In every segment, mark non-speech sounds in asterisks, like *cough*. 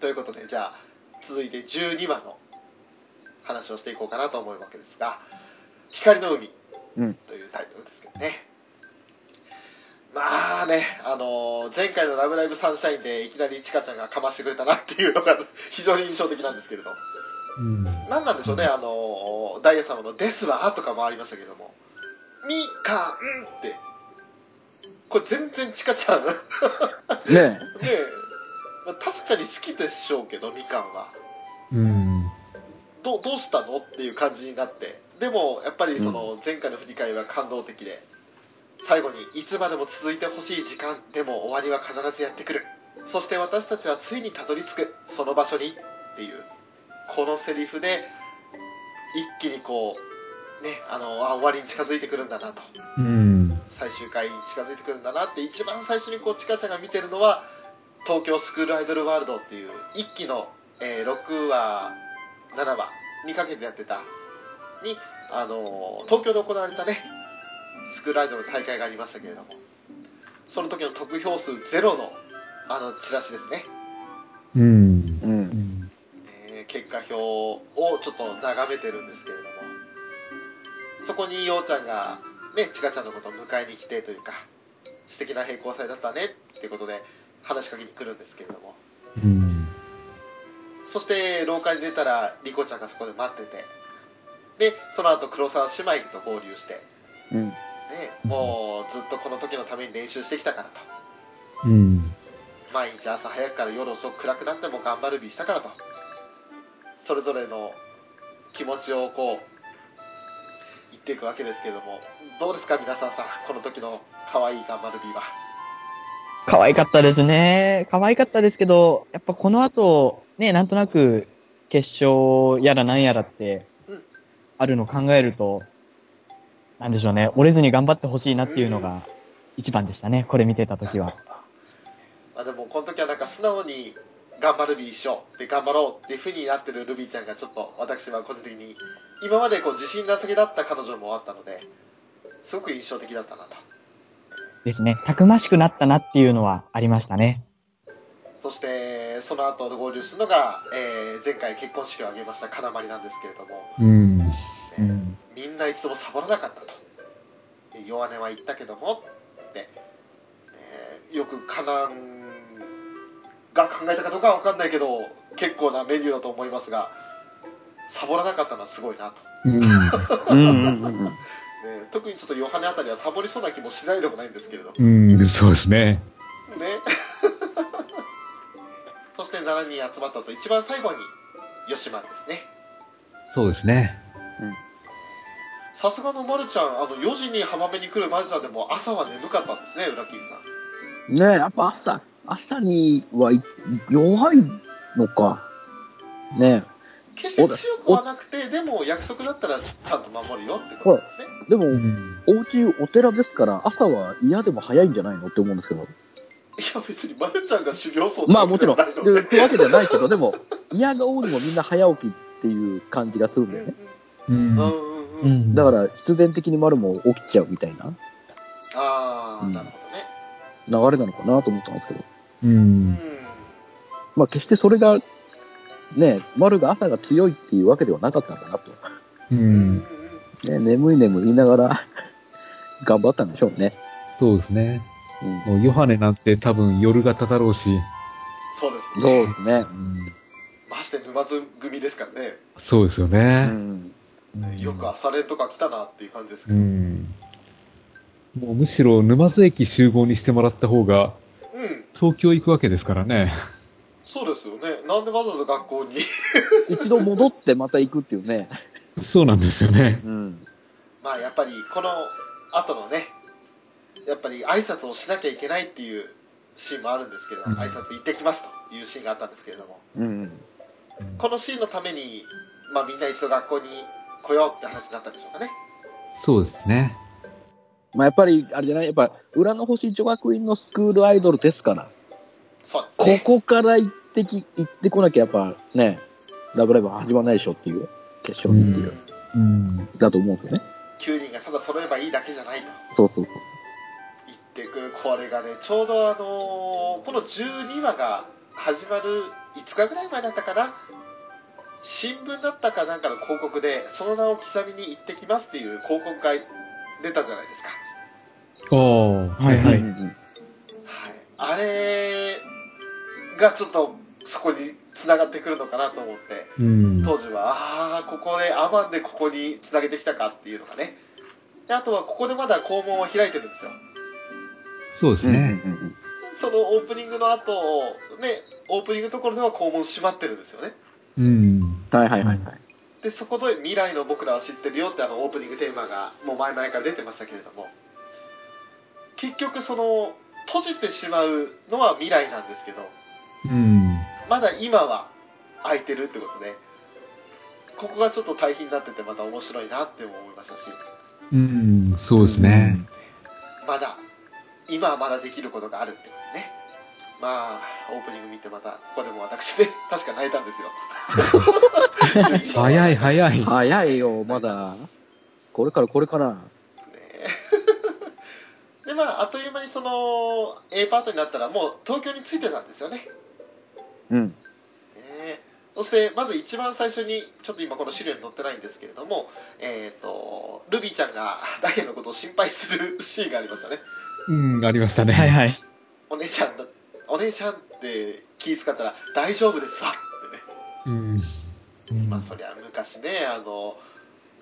ということでじゃあ続いて12話の話をしていこうかなと思うわけですが「光の海」うん。というタイトルですけどね、まあねあの前回の「ラブライブサンシャイン」でいきなりちかちゃんがかましてくれたなっていうのが *laughs* 非常に印象的なんですけれどうん。何なんでしょうね、あの、ダイヤ様のですわとかもありましたけども、みかんって、これ全然チカちゃん、ね *laughs* ねえ、まあ確かに好きでしょうけど、みかんは。うん。どうどうしたのっていう感じになって、でもやっぱりその前回の振り返りは感動的で、最後にいつまでも続いてほしい時間、でも終わりは必ずやってくる。そして私たちはついにたどり着く、その場所にっていう、このセリフで、一気にこう、ね、あの、あ、終わりに近づいてくるんだなと。うん。最終回に近づいてくるんだなって一番最初にこうちかちゃんが見てるのは東京スクールアイドルワールドっていう一期の、えー6話7話にかけてやってたに、あのー東京で行われたねスクールアイドルの大会がありましたけれどもその時の得票数ゼロのあのチラシですね、うん。うんう。ん。えー結果表をちょっと眺めてるんですけれどもそこにようちゃんがねちかちゃんのことを迎えに来てというか素敵な並行祭だったねっていうことで話しかけに来るんですけれども。うん。そして廊下に出たらリコちゃんがそこで待ってて。でその後黒沢姉妹と合流して、うん。ね、もうずっとこの時のために練習してきたからと。うん。毎日朝早くから夜遅く暗くなっても頑張る日したからと。それぞれの気持ちをこう言っていくわけですけれども。どうですか皆さんさん。この時の可愛い頑張る日は可愛かったですね。可愛かったですけど、やっぱこの後、ね、なんとなく、決勝やらなんやらって、あるのを考えると、なんでしょうね、折れずに頑張ってほしいなっていうのが、一番でしたね、これ見てた時は。まあでもこの時はなんか素直に頑張る日一緒で頑張ろうっていう風になってるルビーちゃんがちょっと私は個人的に今までこう自信なさげだった彼女もあったのですごく印象的だったなとですね、たくましくなったなっていうのはありましたね。そしてその後合流するのが、えー前回結婚式を挙げました金まりなんですけれども、うん。ねうん。みんな一度もサボらなかったとで弱音は言ったけどもって、えーよくカナンが考えたかどうかは分かんないけど結構なメニューだと思いますがサボらなかったのはすごいなと、うん。うんうんうんね、特にちょっとヨハネあたりはサボりそうな気もしないでもないんですけれどねうん。そうですね。*laughs* そして7人集まったと一番最後に吉丸ですねそうですね。さすがのまるちゃんあの4時に浜辺に来るまるちゃんでも朝は眠かったんですね裏キンさんねえ、やっぱ朝、朝にはい弱いのか。ね決して強くはなくてでも約束だったらちゃんと守るよってことですねえ。でも、うん。お家お寺ですから、朝は嫌でも早いんじゃないのって思うんですけど。いや別にまるちゃんが修行僧まあもちろん、ってわけじゃないけど、でも、嫌が多いにもみんな早起きっていう感じがするんだよね。うんうん。だから、必然的に丸も起きちゃうみたいなああうんなるほどね流れなのかなと思ったんですけど。う。うんんまあ決してそれが、ね、丸が朝が強いっていうわけではなかったんだなと。ううんうんん。ね、眠い眠いながら *laughs* 頑張ったんでしょうね。そうですね。うん、もうヨハネなんて多分夜型だろうし。そうですそうねですね。まして沼津組ですからねそうですようね。ん。よく朝練とか来たなっていう感じですけうどん。もうむしろ沼津駅集合にしてもらった方がうん東京行くわけですからね。そうですよねなんでわざわざ学校に？*laughs* 一度戻ってまた行くっていうね。そうなんですよね。うん。まあやっぱりこの後のねやっぱり挨拶をしなきゃいけないっていうシーンもあるんですけど、うん挨拶行ってきますというシーンがあったんですけれどもうん。このシーンのために、まあ、みんな一度学校に来ようって話になったんでしょうかねそうですね。まあやっぱり、あれじゃない、やっぱ、裏の星女学院のスクールアイドルですから、そうこですねこから行ってき、行ってこなきゃやっぱね、ラブライブは始まらないでしょっていう、決勝にっていう、うん。だと思うんですよね。9人がただ揃えばいいだけじゃないとそうそうそう。言ってくるこれがねちょうどあのーこの12話が始まる5日ぐらい前だったかな新聞だったかなんかの広告でその名を刻みに行ってきますっていう広告が出たじゃないですかおー。はいはいうんうんがちょっとそこに繋がってくるのかなと思ってうん。当時はああここでアマンでここに繋げてきたかっていうのがねであとはここでまだ校門を開いてるんですよそうですね。うんそのオープニングの後ねオープニングのところでは校門閉まってるんですよねうん。はいはいはいはい。でそこで未来の僕らは知ってるよってあのオープニングテーマがもう前々から出てましたけれども結局その閉じてしまうのは未来なんですけどうん。まだ今は空いてるってことでここがちょっと対比になっててまた面白いなって思いましたしうん。そうですね。まだ今はまだできることがあるってことねまあオープニング見てまたここでも私ね *laughs* 確か泣いたんですよ *laughs* 早い早い。早いよ、まだ。これからこれから。ね *laughs* でまああっという間にその A パートになったらもう東京に着いてたんですよねうん。ねそしてまず一番最初にちょっと今この資料に載ってないんですけれどもえっ、とルビーちゃんがダイヤのことを心配するシーンがありましたねうん、ありましたね。はいはい。お姉ちゃんだお姉ちゃんって気遣ったら大丈夫ですわってねうん。まあそりゃ昔ねあの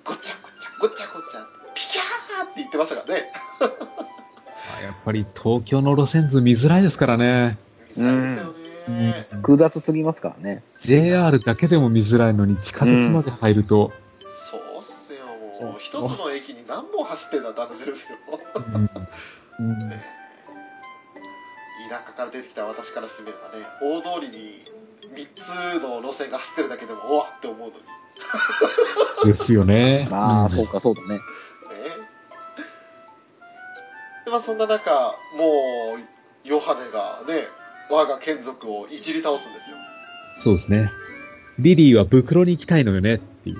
ごっちゃごっちゃごっちゃごっちゃピキャーって言ってましたからね *laughs* やっぱり東京の路線図見づらいですからね。見づらいですよね、複雑すぎますからね。JR だけでも見づらいのに地下鉄まで入ると、そうっすよ。もう一つの駅に何本走ってんだって話ですよ。うん。うんね。田舎から出てきた私からしてみればね大通りに3つの路線が走ってるだけでもおわって思うのに。ですよね。ああ、うんそうか、そうだね。ね。でまあそんな中もうヨハネがね我が眷属をいじり倒すんですよそうですね。リリーは袋に行きたいのよねっていう。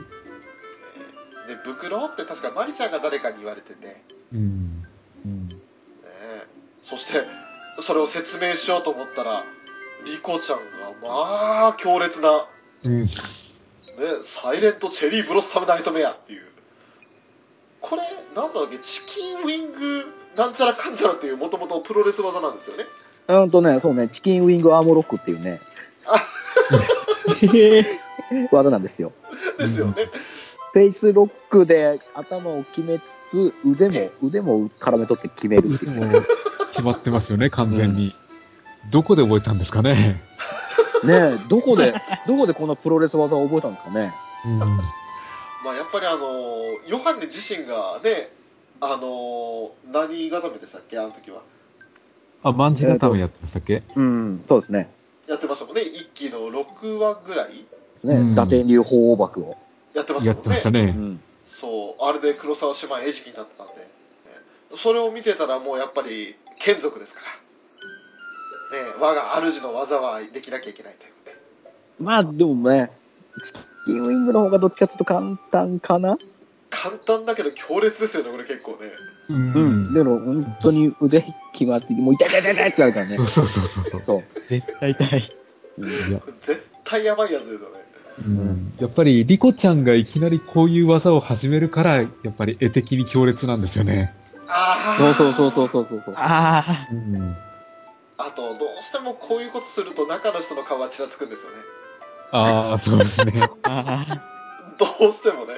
で袋って確かマリちゃんが誰かに言われてて、ね、うん。そしてそれを説明しようと思ったらリコちゃんがまあ強烈な、うん。ね、サイレントチェリーブロッサムナイトメアっていうこれなんだっけ？チキンウィングなんちゃらかんちゃらっていうもともとプロレス技なんですよねうんとね、そうね、チキンウィングアームロックっていうね、技なんですよ。ですよね、フェイスロックで頭を決めつつ、腕も、腕も絡め取って決めるっていう。決まってますよね、完全に。どこで覚えたんですかね。ねえ、どこで、どこでこのプロレス技を覚えたんですかね。うん。まあやっぱりあのヨハネ自身がねあの何固めでしたっけあの時はあ、万字固めやってましたっけ？うん、そうですね。やってましたもんね。一期の6話ぐらい。ね、うん。伊達流法爆を。やってましたやっもんね。うてましたね。ん。そう。あれで黒沢姉妹餌食になってたんで、ねそれを見てたらもうやっぱり眷属ですから。ね我が主の技はできなきゃいけないというねまあ、でもね、チキンウィングの方がどっちかちょっと簡単かな簡単だけど強烈ですよねこれ結構ねううん。でも、本当に腕決まって、もう痛い痛い痛い痛いって言われたらねそう。そうそうそうそう。そう。絶対痛い。うんいや絶対やばいやつですよねうんやっぱり、リコちゃんがいきなりこういう技を始めるから、やっぱり絵的に強烈なんですよね。ああそうそうそうそうそうそうそう。あうん。あとどうしてもこういうことすると中の人の顔がちらつくんですよねああ、そうですね。*laughs* どうしてもね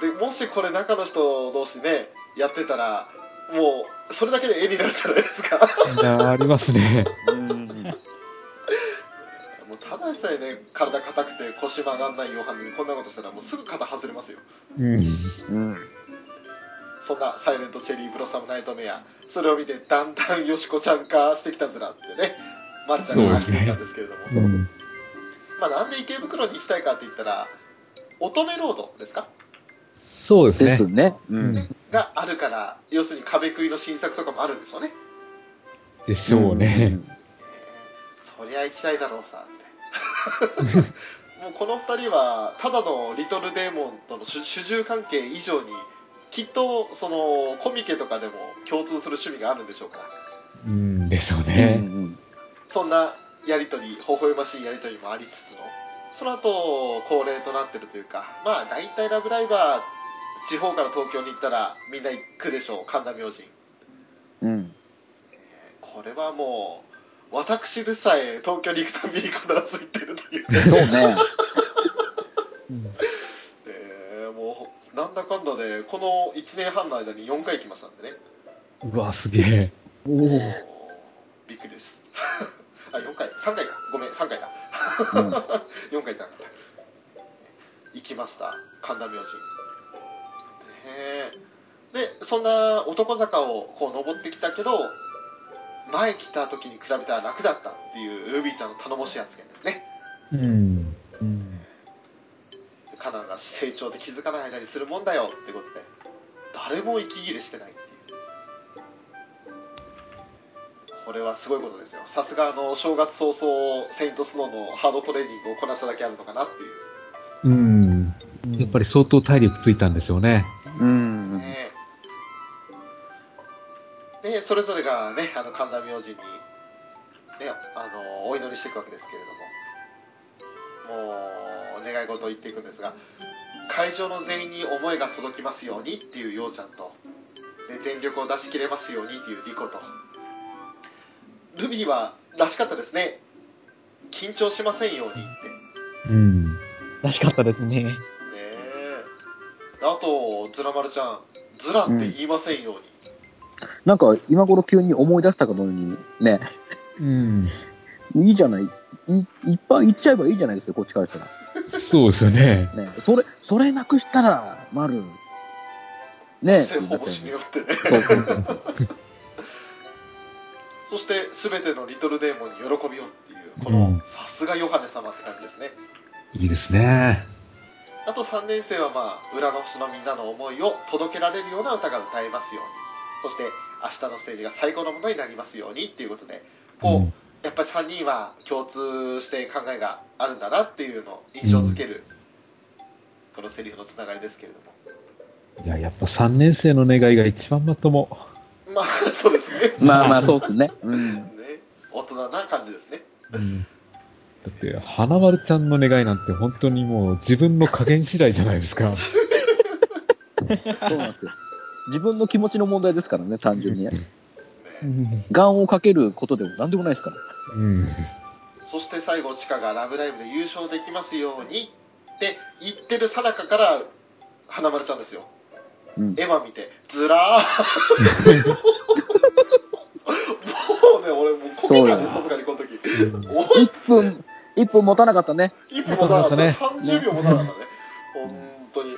でもしこれ中の人同士ねやってたらもうそれだけで絵になるじゃないですかいや、ありますね。うん。もうただでさえね体硬くて腰曲がんないヨハネにこんなことしたらもうすぐ肩外れますようん。うん。そんなサイレントチェリーブロッサムナイトメアそれを見てだんだんよしこちゃん化してきたずらってねまるちゃんが話していたんですけれども、うん。まあなんで池袋に行きたいかって言ったら乙女ロードですか？そうですね。ですね。ううんん。があるから要するに壁食いの新作とかもあるんですよねでしょうね。えーそりゃ行きたいだろうさって *laughs* もうこの2人はただのリトルデーモンとの主主従関係以上にきっとそのコミケとかでも共通する趣味があるんでしょうからうん、でしょううん。うね。ん。そんなやり取り微笑ましいやり取りもありつつのその後恒例となってるというかまあ大体「ラブライバー」地方から東京に行ったらみんな行くでしょう神田明神。うん。これはもう私でさえ東京に行くたびに必ず行ってるという。そうね。*laughs* えーもうなんだかんだでこの1年半の間に4回行きましたんでね。うわ、すげえ。おお。びっくりです。*laughs* あ4回。3回か。ごめん3回だ。うん。*laughs* 4回行った。行きました。神田明神でそんな男坂をこう登ってきたけど前来た時に比べたら楽だったっていうルビーちゃんの頼もしい発言ですねうん。うん。カナンが成長で気づかない間にするもんだよってことで誰も息切れしてないっていうこれはすごいことですよさすがあの正月早々セイントスノーのハードトレーニングをこなしただけあるのかなっていううん。やっぱり相当体力ついたんでしょうね。うん。ねでそれぞれがねあの神田明神に、ね、あのお祈りしていくわけですけれどももう願い事を言っていくんですが会場の全員に思いが届きますようにっていうようちゃんと、ね、全力を出し切れますようにっていうリコとルビーはらしかったですね緊張しませんようにってうん。らしかったですね。あとズラ丸ちゃんズラって言いませんように、なんか今頃急に思い出したかのようにね、うん。いいじゃない。いいっぱい言っちゃえばいいじゃないですか、こっちからしたら。そうですよね。ね、それ、それなくしたら、丸。ねせほぼ死ぬよってねそうそうそう *laughs* そして全てのリトルデーモンに喜びをっていうこの、うんさすがヨハネ様って感じですねいいですね。あと3年生はまあ裏の星のみんなの思いを届けられるような歌が歌えますようにそして明日のステージが最高のものになりますようにっていうことでこう、うんやっぱり3人は共通して考えがあるんだなっていうのを印象づける、このセリフのつながりですけれどもいや、やっぱ3年生の願いが一番まとも。まあそうですねまあまあ、そうですね。うん。ね大人な感じですねうん。だって、花丸ちゃんの願いなんて本当にもう自分の加減次第じゃないですか。そうなんですよ。自分の気持ちの問題ですからね、単純にね。ねうん。願をかけることでも何でもないですから。うん。そして最後チカが「ラブライブ!」で優勝できますようにって言ってるさなかから花丸ちゃんですようん。エヴァ見てずらー *laughs* もうね俺もうこけたねさすがにこの時お1分、1分持たなかったね。一分もなかった。ね。ね30秒もなかったね。本当に。は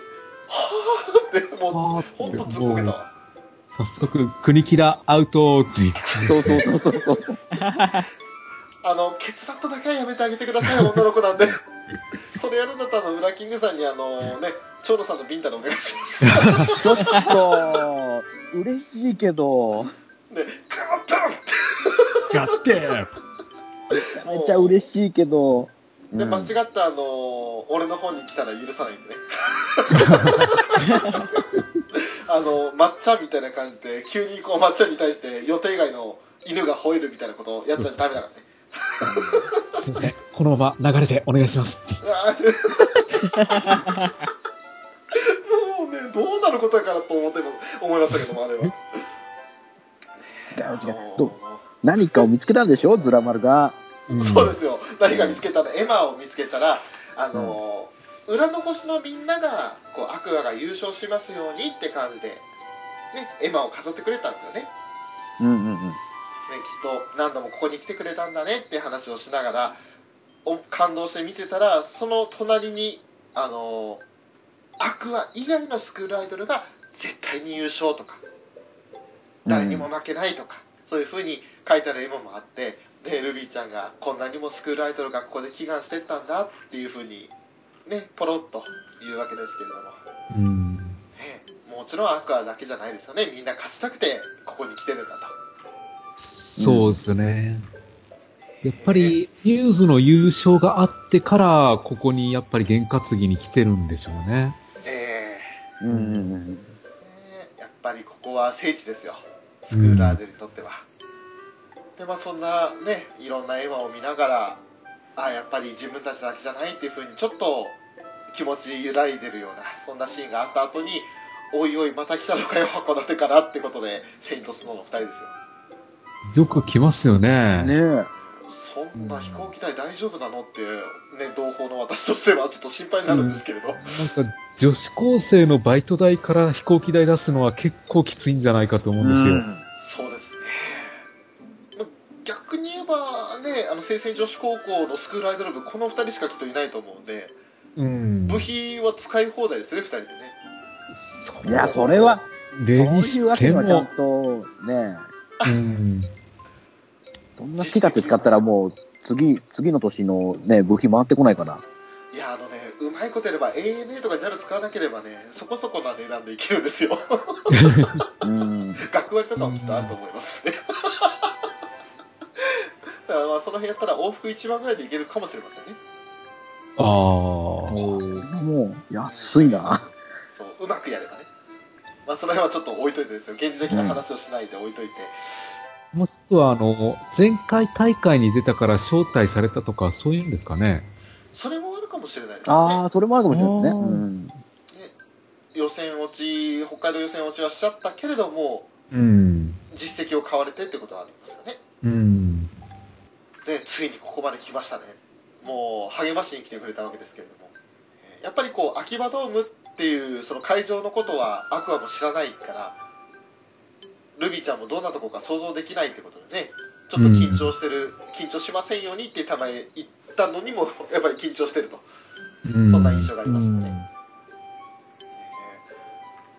あってもう本当ずっこけた。わ早速、国木田アウトに。そう。そうそうそうそう。あのケツバットだけはやめてあげてください女の子なんで。それやるんだったらあのウラキングさんにあのね長野さんのビンタでお願いします。ねちょっと、嬉しいけど、ガッタやって。ン *laughs* めっちゃ嬉しいけど、でうん。間違ったあの俺の方に来たら許さないんでね。*laughs* あの抹茶みたいな感じで急にこう抹茶に対して予定外の犬が吠えるみたいなことをやっちゃダメだからね。すいません。このまま流れてお願いします。うわー。*laughs* もうねどうなることやからと思って思いましたけどもあれは。違う。違うど何かを見つけたんでしょ？ズラ丸が。うん。そうですよ。何か見つけたらエマを見つけたらあの、裏の星のみんながこうアクアが優勝しますようにって感じで、ね、エマを飾ってくれたんですよね。うんうんうん。ね、きっと何度もここに来てくれたんだねって話をしながらお感動して見てたらその隣にあのアクア以外のスクールアイドルが絶対に優勝とか誰にも負けないとか、そういう風に書いてある絵もあってでルビーちゃんがこんなにもスクールアイドルがここで祈願してったんだっていう風にねポロッと言うわけですけれども。うん。ね、もちろんアクアだけじゃないですよねみんな勝ちたくてここに来てるんだとそうですね。やっぱり、ニューズの優勝があってから、ここにやっぱり験担ぎに来てるんでしょうね。えうんうんうん。ーねやっぱりここは聖地ですよスクールアイドルにとっては、でまあそんなねいろんな絵馬を見ながらあやっぱり自分たちだけじゃないっていうふうにちょっと気持ち揺らいでるようなそんなシーンがあった後においおいまた来たのかよ函館からってことでセイントスノーの2人ですよよく来ますよね。ねえ。そんな飛行機代大丈夫なのってね同胞の私としてはちょっと心配になるんですけれど、なんか、女子高生のバイト代から飛行機代出すのは結構きついんじゃないかと思うんですよ。そうですねま逆に言えばねあの清泉女子高校のスクールアイドル部この2人しかきっといないと思うんでうん。部費は使い放題ですね2人でねいや、それは、そう例にいうわしてけにはちゃんも、と、ねうん。そんな好き勝手使ったらもう、次、次の年のね、武器回ってこないから。いやあのねうまいことやれば ANA とか JAL 使わなければねそこそこな値段でいけるんですようん。*laughs* 学割とかもきっとあると思いますしねだからまあその辺やったら往復1万ぐらいでいけるかもしれませんねああ。もう、安いな。そううまくやればねまあその辺はちょっと置いといてですよ現実的な話をしないで置いといて、もしくは、あの、前回大会に出たから招待されたとか、そういうんですかね。それもあるかもしれないですねああ、それもあるかもしれないね。うん。予選落ち北海道予選落ちはしちゃったけれどもうん。実績を買われてってことはありますよねうん。でついにここまで来ましたねもう励ましに来てくれたわけですけれどもえーやっぱりこう秋葉ドームっていうその会場のことはアクアも知らないからルビーちゃんもどんなとこか想像できないってことでねちょっと緊張してる、緊張しませんようにってたまに言ったのにも *laughs* やっぱり緊張してると、うん。そんな印象がありうましたね、ん。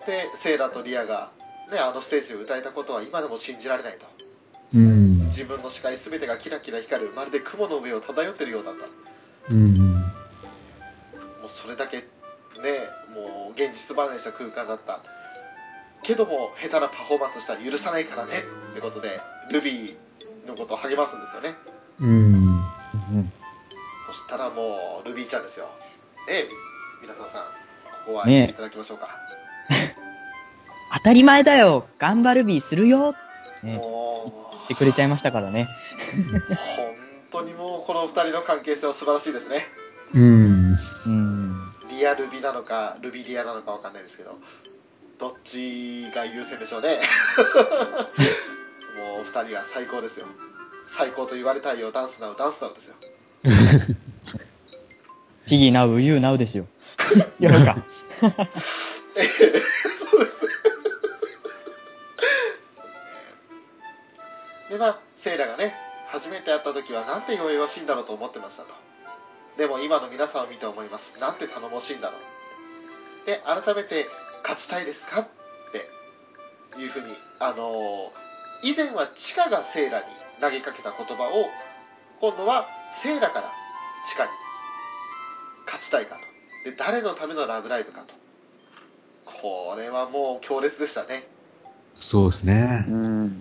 でセイラとリアが、ね、あのステージで歌えたことは今でも信じられないとうん。自分の視界全てがキラキラ光るまるで雲の上を漂ってるようだった。うん。もうそれだけねもう現実離れした空間だった。けども下手なパフォーマンスしたら許さないからねってことでルビーのことを励ますんですよね。うん。そしたらもうルビーちゃんですよ。ね皆さんさんここはね言っていただきましょうか、*laughs* 当たり前だよ。頑張るビーするよ。ねもう言ってくれちゃいましたからね。本当にもうこの2人の関係性は素晴らしいですねうん。うん。リアルビなのかルビリアなのかわかんないですけどどっちが優先でしょうね *laughs* もう2人が最高ですよ最高と言われたいよダンスナウダンスナウですよティギーナウ、ユーナウですよ。違うか。*laughs* *laughs* ええそうですでまあセイラがね初めて会った時はなんて弱々しいんだろうと思ってましたとでも今の皆さんを見て思いますなんて頼もしいんだろうで改めて勝ちたいですかっていうふうにあのー以前はチカがセイラに投げかけた言葉を今度はセイラからチカに勝ちたいかとで誰のためのラブライブかとこれはもう強烈でしたねそうですね。うん。うん。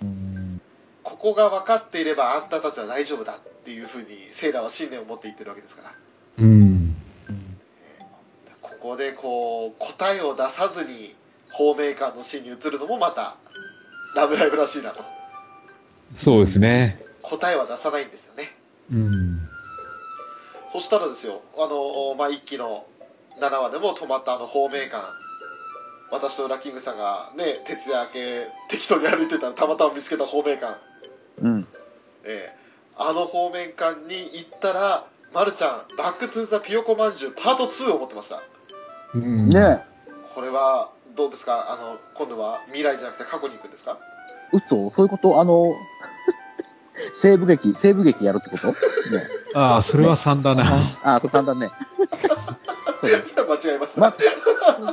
ここが分かっていればあんたたちは大丈夫だっていうふうにセイラは信念を持って言ってるわけですからうん。ここでこう答えを出さずに方面館のシーンに移るのもまたラブライブらしいなとそうですね。答えは出さないんですよねうん。そしたらですよあの、まあ、一期の7話でも止まったあの方面館私とウラキングさんがね徹夜明け適当に歩いてたらたまたま見つけた方面館うん。ええあの方面館に行ったら、ま、るちゃん「バック・トゥ・ザ・ピヨコまんじゅうパート2」を持ってましたうん。ねこれはどうですか？あの今度は未来じゃなくて過去に行くんですか？え。嘘？そういうこと？あの、*laughs* 西部劇、西部劇やるってこと？ね。ああ、それは3だな。ああ、そう簡単ね。そうだ間違えました、ま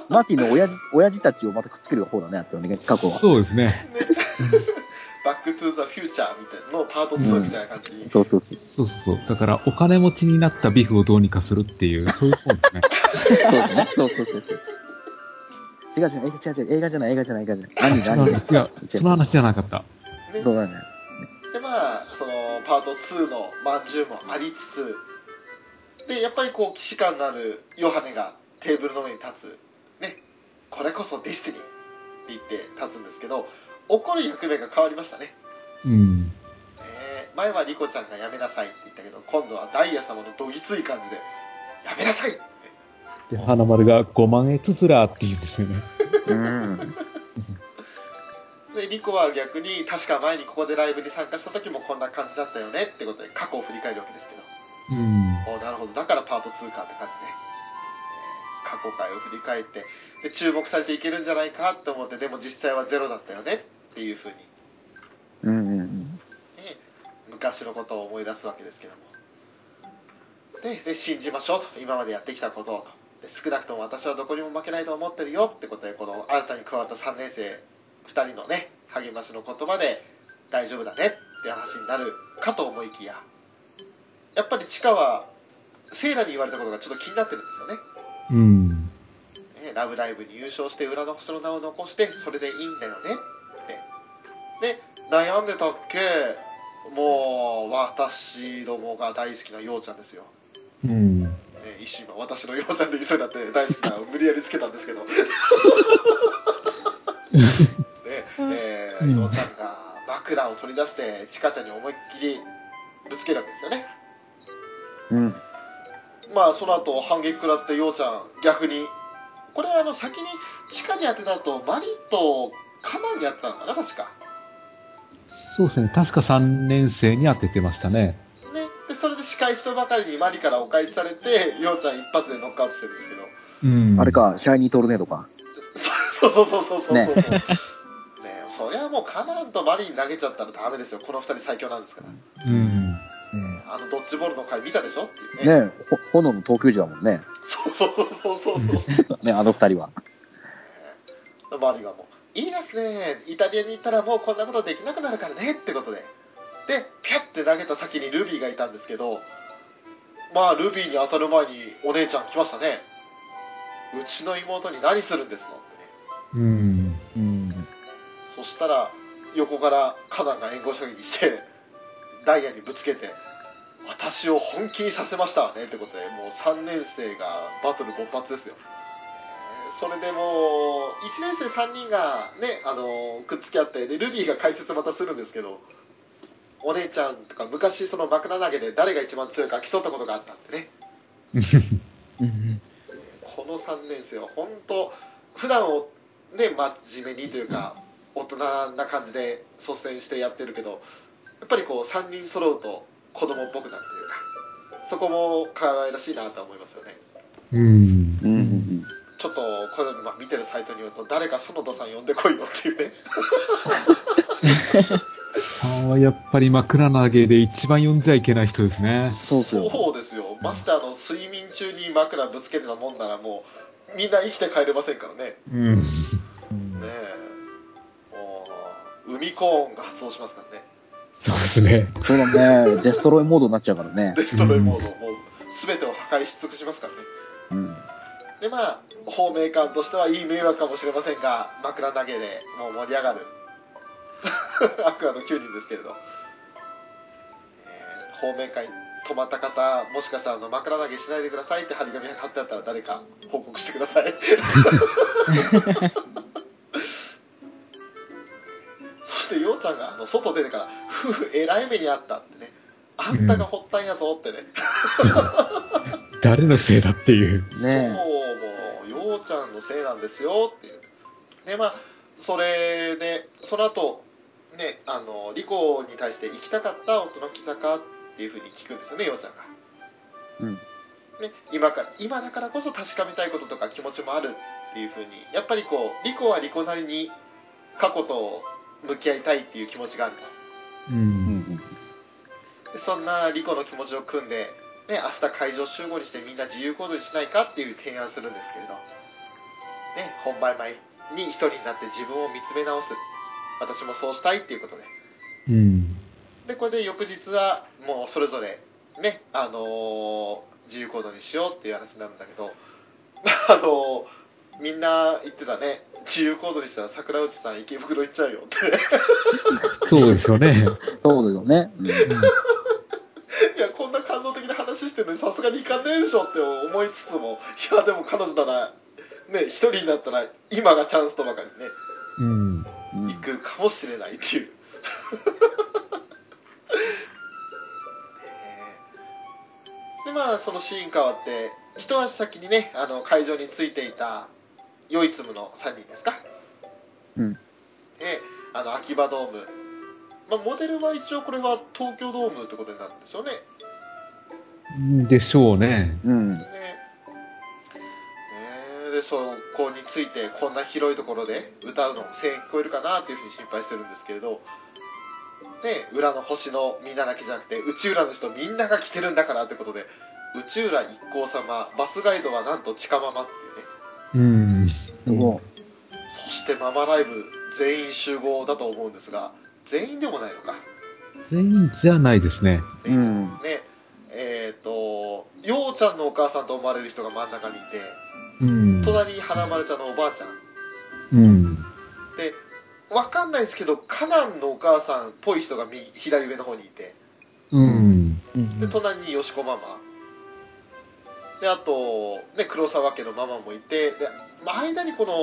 マーティの親父、親父たちをまたくっつける方だね、あってね、過去は。そうですね。バック・トゥ・ザ・フューチャーみたいなのパート2みたいな感じに、そうそうそう。そうそう。だから、お金持ちになったビフをどうにかするっていう、*laughs* そういう方ですね。そうだね。そうそうそうそう。違う違う、映画違う違う、映画じゃない、映画じゃない、映画じゃない。何何いや、その話じゃなかった。ねそうだね。でまあそのパート2のまんじゅうもありつつでやっぱりこう既視感のあるヨハネがテーブルの上に立つねこれこそディスティニーって言って立つんですけど怒る役目が変わりましたねうん。ね前はリコちゃんがやめなさいって言ったけど今度はダイヤ様のどぎつい感じでやめなさいってで、花丸が5万円つづらって言うんですよね。うん。でリコは逆に確か前にここでライブに参加した時もこんな感じだったよねってことで過去を振り返るわけですけどうん。おなるほどだからパート2かって感じで、えー過去回を振り返ってで注目されていけるんじゃないかって思ってでも実際はゼロだったよねっていうふうに、うんうんうん。ね、昔のことを思い出すわけですけども。でで信じましょうと。今までやってきたことをと。で少なくとも私はどこにも負けないと思ってるよってことでこの新たに加わった3年生2人のね励ましの言葉で大丈夫だねって話になるかと思いきや。やっぱりチカはセイラに言われたことがちょっと気になってるんですよね。うん。ねラブライブに優勝して裏の星の名を残してそれでいいんだよねで悩んでたっけ？もう私どもが大好きなようちゃんですよ、うん。ね、一瞬今私のようちゃんで言いそうになって大好きな無理やりつけたんですけど。*laughs* ねえーうん。ようちゃんが枕を取り出してチカちゃんに思いっきりぶつけるわけですよね。うん。まあその後反撃食らってようちゃん逆にこれはあの先に地下に当てたとマリとカナンにやってたのかな確かそうですね。確か3年生に当ててましたね。ねでそれで仕返しとばかりにマリからお返しされてようちゃん一発でノックアウトしてるんですけどうん。あれ。か、シャイニートルネードか。そうそうそうそうそうそうねねそりゃもうカナンとマリに投げちゃったらダメですよこの二人最強なんですから、うん。あのドッジボールの回見たでしょ？っていうねねほ炎の東京時だもんね。そうそうそうそうそうそう *laughs* ね、あの二人は。マリがもう「いいですね。イタリアに行ったらもうこんなことできなくなるからね」ってことで。でピャッて投げた先にルビーがいたんですけどまあルビーに当たる前にお姉ちゃん来ましたね。うちの妹に何するんですのってね。うん。うん。そしたら横からカナンが援護射撃してダイヤにぶつけて私を本気にさせましたわねってことでもう3年生がバトル勃発ですよ、えーそれでもう1年生3人がねあのくっつき合ってでルビーが解説またするんですけどお姉ちゃんとか昔その枕投げで誰が一番強いか競ったことがあったってね。う *laughs* んこの3年生は本当普段をね真面目にというか大人な感じで率先してやってるけどやっぱりこう3人揃うと子供っぽくなるというかそこも可愛らしいなと思いますよね。うん。うん。うん。ちょっとこれまあ見てるサイトによると誰か園田さん呼んでこいよっていうねさんはやっぱり枕投げで一番呼んじゃいけない人ですね。そうそう。そうですよましてあの睡眠中に枕ぶつけるようなもんならもうみんな生きて帰れませんからねうん。ねえもう海コーンが発動しますからねそうですね。そうだね。デストロイモードになっちゃうからね。デストロイモード、もう全てを破壊し尽くしますからねうん。でまあ方面感としてはいい迷惑かもしれませんが枕投げでもう盛り上がる。アクアの9人ですけれど、えー、方面会止まった方もしかしたらあの枕投げしないでくださいって張り紙が貼ってあったら誰か報告してください。*laughs* そしてようちゃんがあの外出てから「夫婦えらい目にあった」ってね「あんたが発端やぞ」ってね、誰のせいだっていう。ねそうもうようちゃんのせいなんですよっていう。でまあそれでその後ねあのリコに対して行きたかった音の木坂っていうふうに聞くんですよねようちゃんが、うん。ね、今から今だからこそ確かめたいこととか気持ちもあるっていうふうにやっぱりこうリコはリコなりに過去と向き合いたいっていう気持ちがあるとう。ん。そんなリコの気持ちを組んで、ね、明日会場集合にしてみんな自由行動にしないかっていう提案するんですけれど、ね、本番前に一人になって自分を見つめ直す。私もそうしたいっていうことで。うん。でこれで翌日はもうそれぞれねあのー自由行動にしようっていう話になるんだけど。*laughs* あのーみんな言ってたね。自由行動にしたら桜内さん池袋行っちゃうよって。*laughs* そうですよね。そうだよね。うんいやこんな感動的な話してるのにさすがにいかねえでしょって思いつつもいやでも彼女ならね一人になったら今がチャンスとばかりね、うん、うん、行くかもしれないっていう。*laughs* でまあそのシーン変わって一足先にねあの会場についていたよいつむの3人ですか、うん、であの秋葉ドームまあ、モデルは一応これは東京ドームってことになるんですよね。でしょうね。うん。ね。ね。でそこについてこんな広いところで歌うの声援聞こえるかなっていうふうに心配してるんですけれど。で裏の星のみんなだけじゃなくて宇宙裏の人みんなが来てるんだからってことで宇宙裏一行様バスガイドはなんと近ママっていうね。うん。もそしてママライブ全員集合だと思うんですが全員でもないのか全員じゃないですね。う、うん。ねえっ、とようちゃんのお母さんと思われる人が真ん中にいてうん。隣に花丸ちゃんのおばあちゃんうん。でわかんないですけどカナンのお母さんっぽい人が右左上の方にいてうん。で隣によしこママであと、ね、黒沢家のママもいてで間にこの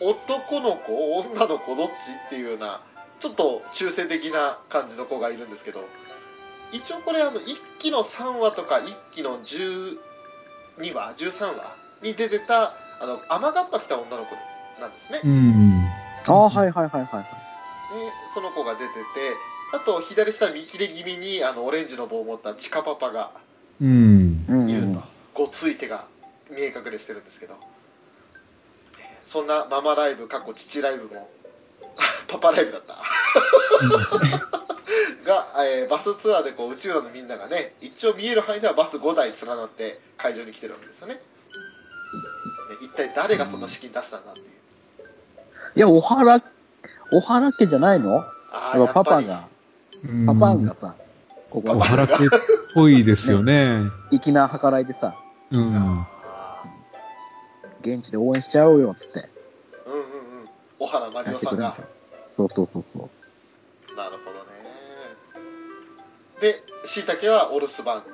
男の子女の子どっちっていうようなちょっと中性的な感じの子がいるんですけど一応これあの1期の3話とか1期の12話13話に出てたあの雨がっぱ来た女の子なんですね。うん。ああ、はいはいはいはい。でその子が出ててあと左下見切れ気味にあのオレンジの棒を持ったチカパパがうん。うんいると、ごつい手が見え隠れしてるんですけどそんなママライブ過去父ライブもパパライブだった。が、えーバスツアーでこう宇宙のみんながね一応見える範囲ではバス5台連なって会場に来てるわけですよね。で一体誰がそんな資金出したんだっていう。いや、おはら、おはら家じゃないの？あやっぱパパりが、うん。パパンがさ、ここおはらけっぽいですよね。*laughs* 粋な計らいでさ、うん。あ現地で応援しちゃおうよ、つって。ーうんうんうん。小原マリやオさんがそうそうそうそう。なるほどね。でしいたけはお留守番。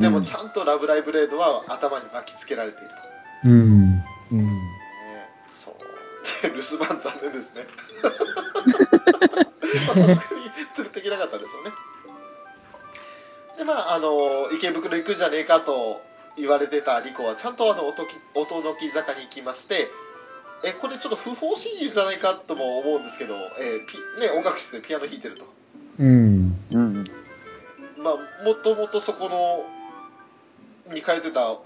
でもうんちゃんとラブライブレードは頭に巻きつけられていると、うん。うん。ね、そう。で留守番残念ですね。*laughs* まあさすがに連れていけなかったですよねでまああの池袋行くんじゃねえかと言われてたリコはちゃんとあの音の木坂に行きましてえこれちょっと不法侵入じゃないかとも思うんですけど、えーピね、音楽室でピアノ弾いてるとうん。うん。まあもともとそこのに通ってた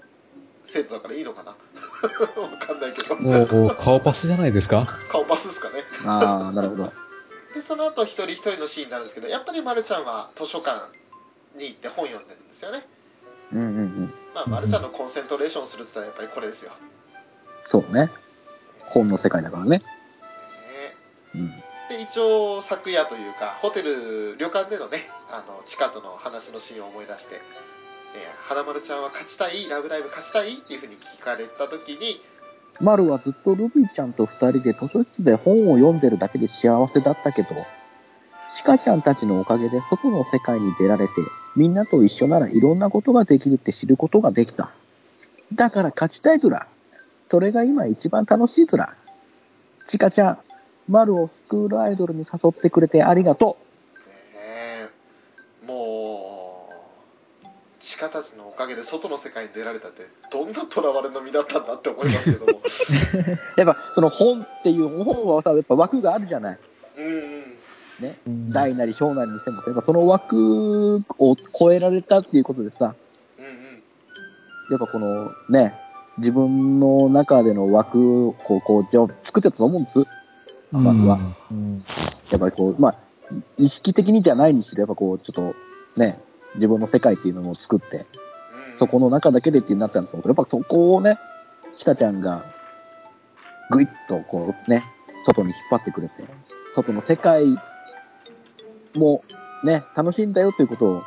生徒だからいいのかな *laughs* わかんないけどもう、顔パスじゃないですか？顔パスですかねああ、なるほど。でその後一人一人のシーンなんですけどやっぱりまるちゃんは図書館に行って本読んでるんですよねうんうんうん。まあ、まるちゃんのコンセントレーションするって言ったらやっぱりこれですよ、そうね。本の世界だからね。ねうん。で一応昨夜というかホテル旅館でのねあのチカとの話のシーンを思い出して「えー花丸ちゃんは勝ちたいラブライブ勝ちたい?」っていうふうに聞かれた時にマルはずっとルビーちゃんと二人で図書室で本を読んでるだけで幸せだったけど、シカちゃんたちのおかげで外の世界に出られて、みんなと一緒ならいろんなことができるって知ることができた。だから勝ちたいずら。それが今一番楽しいずら。シカちゃん、マルをスクールアイドルに誘ってくれてありがとねえ。もうチカたちのおかげで外の世界に出られたってどんな囚われの身だったんだって思いますけども。う。*laughs* やっぱその本っていう本はさ、やっぱ枠があるじゃない。うんうん。うん大なり小なりにしても、やっぱその枠を超えられたっていうことでさ、うんうん。やっぱこのね、自分の中での枠をこう、こう、じゃあ作ってたと思うんです。まずは。うん。やっぱりこう、まあ、意識的にじゃないにしろ、やっぱこう、ちょっとね、自分の世界っていうのを作って、うんそこの中だけでってなったんですけど、やっぱそこをね、シカちゃんが、ぐいっとこうね、外に引っ張ってくれて、外の世界もね、楽しいんだよということを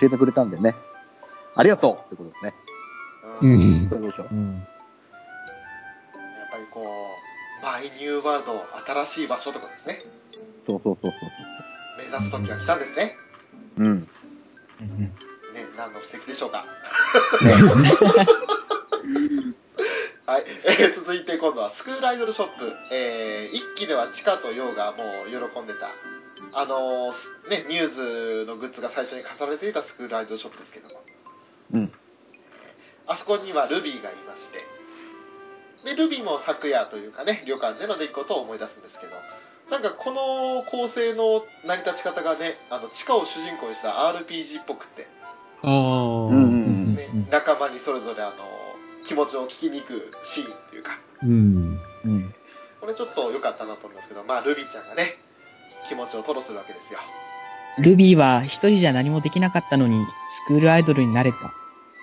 教えてくれたんでね、ありがとうってことですね。うん。やっううでしょう。うん。ぱりこうマイニューワールド新しい場所とかですね。そうそうそうそう目指す時が来たんですね。そう。うん。ね何の布石でしょうか。ね、はい、えー続いて今度はスクールアイドルショップ、えー一期ではチカとヨウがもう喜んでた。あのねミューズのグッズが最初に飾られていたスクールアイドルショップですけども。うんあそこにはルビーがいましてでルビーも昨夜というかね旅館での出来事を思い出すんですけどなんかこの構成の成り立ち方がねあの地下を主人公にした RPG っぽくって、ああ。うんうんね仲間にそれぞれあの気持ちを聞きに行くシーンっていうかうん。うん。これちょっと良かったなと思いますけどまあルビーちゃんがね気持ちを吐露するわけですよルビーは一人じゃ何もできなかったのに、スクールアイドルになれた。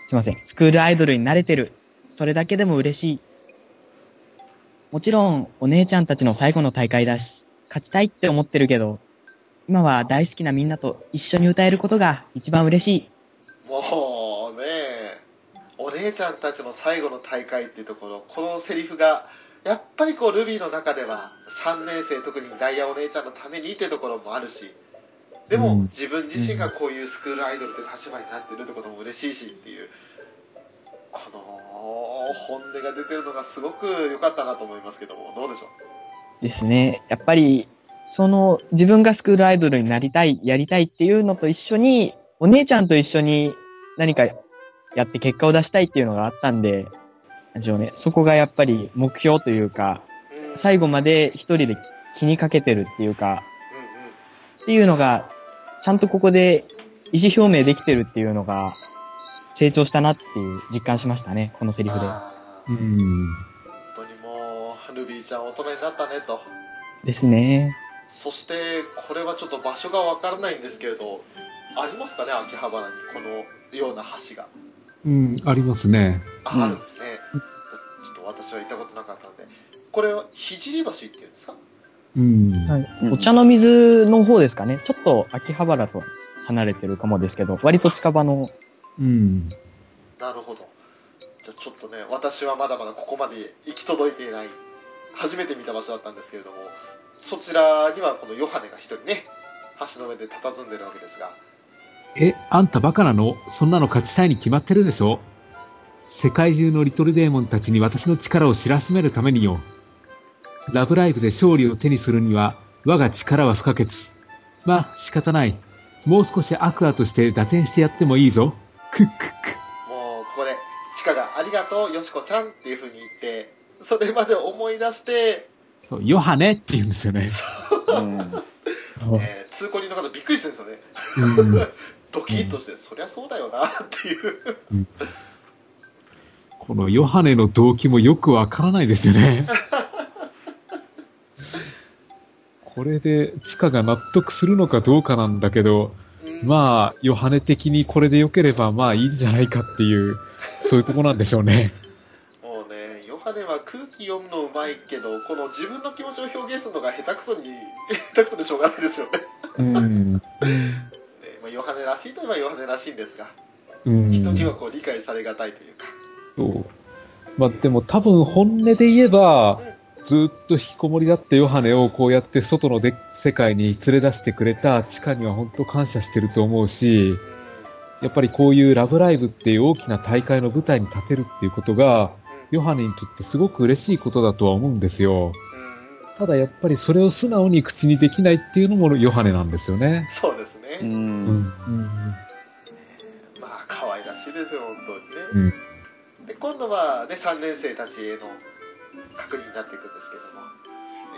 すいません。スクールアイドルになれてる。それだけでも嬉しい。もちろん、お姉ちゃんたちの最後の大会だし、勝ちたいって思ってるけど、今は大好きなみんなと一緒に歌えることが一番嬉しい。もうねお姉ちゃんたちの最後の大会っていうところこのセリフがやっぱりこうルビーの中では3年生特にダイヤお姉ちゃんのためにっていうところもあるしでも、うん自分自身がこういうスクールアイドルって立場になってるってことも嬉しいしっていうこの本音が出てるのがすごく良かったなと思いますけどもどうでしょう？ですね。やっぱり、その、自分がスクールアイドルになりたい、やりたいっていうのと一緒に、お姉ちゃんと一緒に何かやって結果を出したいっていうのがあったんで、なんでしょうね。そこがやっぱり目標というか、うん最後まで一人で気にかけてるっていうか、うんうんっていうのが、ちゃんとここで意思表明できてるっていうのが、成長したなっていう実感しましたね、このセリフで。うん。本当にもうルビーちゃん大人になったねとですね。そしてこれはちょっと場所がわからないんですけれどありますかね秋葉原にこのような橋がうん、ありますね。あ,、るんですねちょっと私は行ったことなかったんでこれは聖橋っていうんですか？うん。はいうんお茶の水の方ですかね。ちょっと秋葉原と離れてるかもですけど、割と近場の、うん。なるほどじゃあちょっとね私はまだまだここまで行き届いていない初めて見た場所だったんですけれどもそちらにはこのヨハネが一人ね橋の上で佇んでるわけですがえ、あんたバカなの？そんなの勝ちたいに決まってるでしょ？世界中のリトルデーモンたちに私の力を知らしめるためによ。ラブライブで勝利を手にするには、我が力は不可欠。まあ、仕方ない。もう少しアクアとして打点してやってもいいぞ。クックック。もうここでチカが「ありがとうよしこちゃん」っていうふうに言ってそれまで思い出して、そうヨハネって言うんですよね。うん。えー通行人の方びっくりしてるんですよねうん。*laughs* ドキッとして、そりゃそうだよなっていうこのヨハネの動機もよくわからないですよね。*laughs* これでチカが納得するのかどうかなんだけど、うんまあ、ヨハネ的にこれで良ければまあいいんじゃないかっていう、そういうとこなんでしょうね。もうねヨハネは空気読むのうまいけどこの自分の気持ちを表現するのが下手くそに下手くそでしょうがないですよねうん。*laughs* ねまあ、ヨハネらしいといえばヨハネらしいんですがうん。人にはこう理解されがたいというかそう。まあでも多分本音で言えば、ずっと引きこもりだったヨハネをこうやって外ので世界に連れ出してくれたチカには本当感謝してると思うし、やっぱりこういうラブライブっていう大きな大会の舞台に立てるっていうことが、ヨハネにとってすごく嬉しいことだとは思うんですよ。うんうんただやっぱりそれを素直に口にできないっていうのもヨハネなんですよね。そうですね、う。うんん。まあ可愛らしいですよ本当にね、で今度はね3年生たちへの確認になっていくんですけども。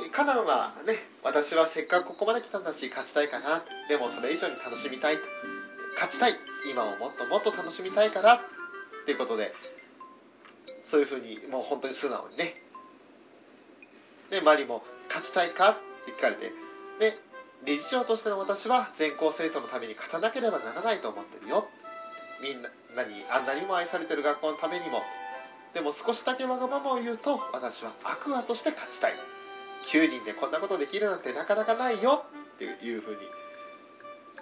えカナンはね私はせっかくここまで来たんだし勝ちたいかな。でもそれ以上に楽しみたい。勝ちたい。今をもっともっと楽しみたいからっていうことでそういうふうにもう本当に素直にね。でマリも「勝ちたいか?」って聞かれて。で理事長としての私は全校生徒のために勝たなければならないと思ってるよ。みんなにあんなにも愛されてる学校のためにも。でも少しだけわがままを言うと私はアクアとして勝ちたい。9人でこんなことできるなんてなかなかないよ。っていうふうに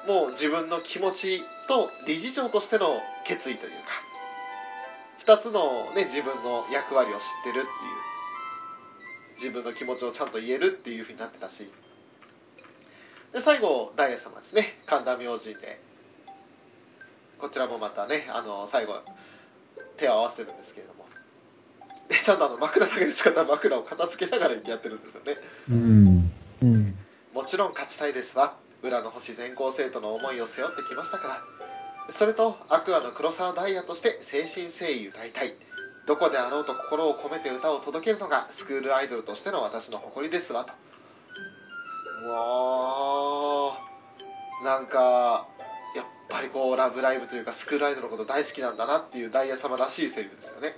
もう自分の気持ちと理事長としての決意というか。2つの、ね、自分の役割を知ってるっていう。自分の気持ちをちゃんと言えるっていうふうになってたし。で最後ダイヤ様ですね。神田明神で。こちらもまたねあの最後手を合わせてるんですけども。でちゃんとあの枕だけで使った枕を片付けながらやってるんですよねうん。うん。もちろん勝ちたいですわ裏の星全校生徒の思いを背負ってきましたからそれとアクアの黒沢ダイヤとして精神誠意歌いたいどこであろうと心を込めて歌を届けるのがスクールアイドルとしての私の誇りですわともうなんかやっぱりこう「ラブライブ!」というかスクールアイドルのこと大好きなんだなっていうダイヤ様らしいセリフですよね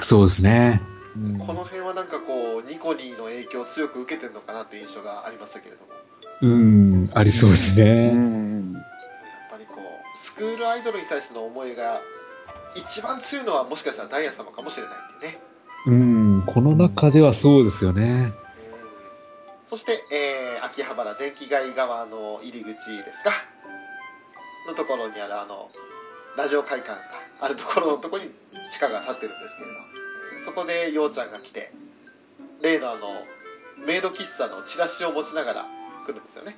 そうですね。うんこの辺はなんかこうニコニーの影響を強く受けてるのかなっていう印象がありましたけれどもうん、ありそうですうね。ん。やっぱりこうスクールアイドルに対しての思いが一番強いのはもしかしたらダイヤ様かもしれないっていうねうん、この中ではそうですよね。そして、えー秋葉原電気街側の入り口ですか？のところにあるあのラジオ会館があるところのところに地下が立ってるんですけれど、えーそこでようちゃんが来て例のあのメイド喫茶のチラシを持ちながら来るんですよね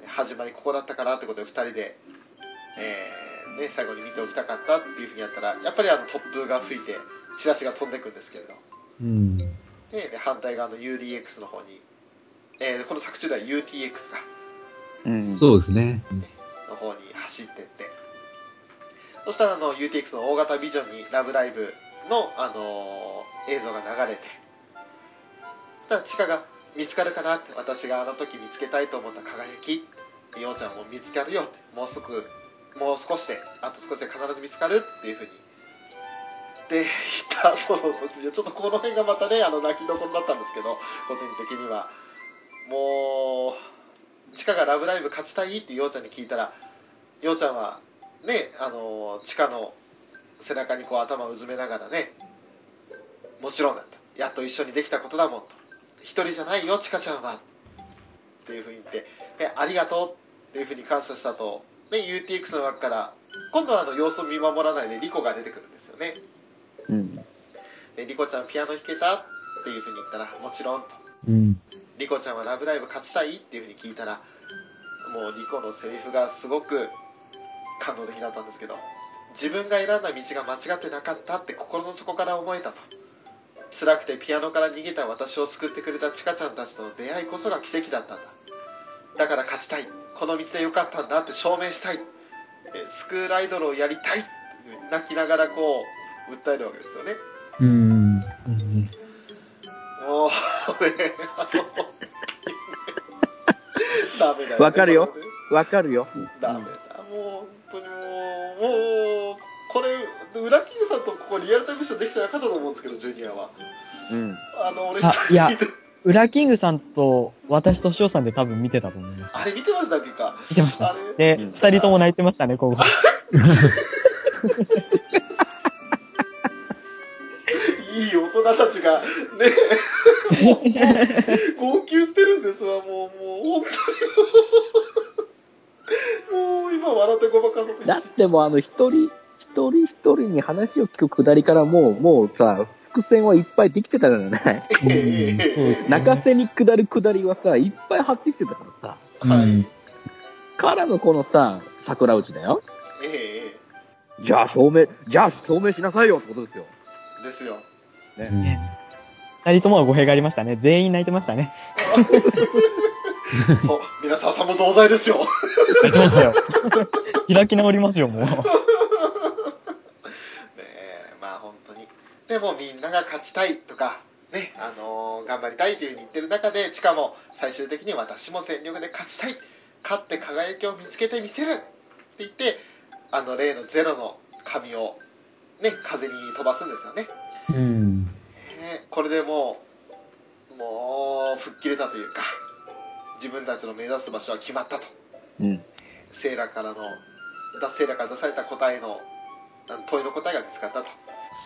で始まりここだったかなってことで2人で、えーね、最後に見ておきたかったっていうふうにやったらやっぱりあの突風が吹いてチラシが飛んでくんですけれどうん。でで反対側の UDX の方に、えーこの作中では UTX がうん。そうですね。の方に走ってってそしたらあの UTX の大型ビジョンに「ラブライブの」あのー映像が流れてそしたらチカが「見つかるかな?」って私があの時見つけたいと思った輝きようちゃんも見つかるよってもうすぐもう少しであと少しで必ず見つかるっていうふうにで言ったのちょっとこの辺がまたねあの泣きどころだったんですけど個人的にはもうチカが「ラブライブ!」勝ちたいってようちゃんに聞いたらようちゃんはねあのチカの背中にこう頭をうずめながらねもちろんだとやっと一緒にできたことだもんと一人じゃないよチカちゃんはっていうふうに言ってえありがとうっていうふうに感謝したと、ね、UTX の中から今度はあの様子を見守らないでリコが出てくるんですよねうん。でリコちゃんピアノ弾けたっていうふうに言ったらもちろんとうん。リコちゃんは「ラブライブ!」勝ちたいっていうふうに聞いたらもうリコのセリフがすごく感動的だったんですけど自分が選んだ道が間違ってなかったって心の底から思えたと。辛くてピアノから逃げた私を救ってくれたチカちゃんたちとの出会いこそが奇跡だったんだ。だから勝ちたい。この道でよかったんだって証明したい。えスクールアイドルをやりたいって泣きながらこう訴えるわけですよね。うん。うん。もう *laughs* ダメだよ、ね、わかるよ。わかるよ。ダメだ、もう本当にもう、もう、これ、裏キングさんとここリアルタイムションできてなかったと思うんですけど、ジュニアは。うん。あの、俺、あいや *laughs* ウラキングさんと私と翔さんで多分見てたと思います。あれ見てましたっけか？見てました。で、うん二人とも泣いてましたね、ここ。*laughs* いい大人たちが、ね、*laughs* もう、号泣してるんですわ、もう、もう、本当に。笑ってごまかそうとだってもうあの一人、一人一人に話を聞くくだりからもう、もうさ、伏線はいっぱいできてたじゃないええ泣かせに下るくだりはさ、いっぱい張ってきてたからさ。はい。うんからのこのさ、桜内だよ。ええじゃあ証明、じゃあ証明しなさいよってことですよ。ですよ。うん二人ともは語弊がありましたね。全員泣いてましたね。*laughs* *laughs* そう、皆沢さんも同罪ですよ。泣いてましたよ。開き直りますよ、もう。*laughs* ねえまあ本当にでもみんなが勝ちたいとかねあのー頑張りたいというふうに言ってる中でしかも最終的に私も全力で勝ちたい勝って輝きを見つけてみせるって言ってあの例のゼロの紙をね風に飛ばすんですよねうん。ねこれでもうもう吹っ切れたというか自分たちの目指す場所は決まったとうん。セイラからのだセイラから出された答えのあの問いの答えが見つかったと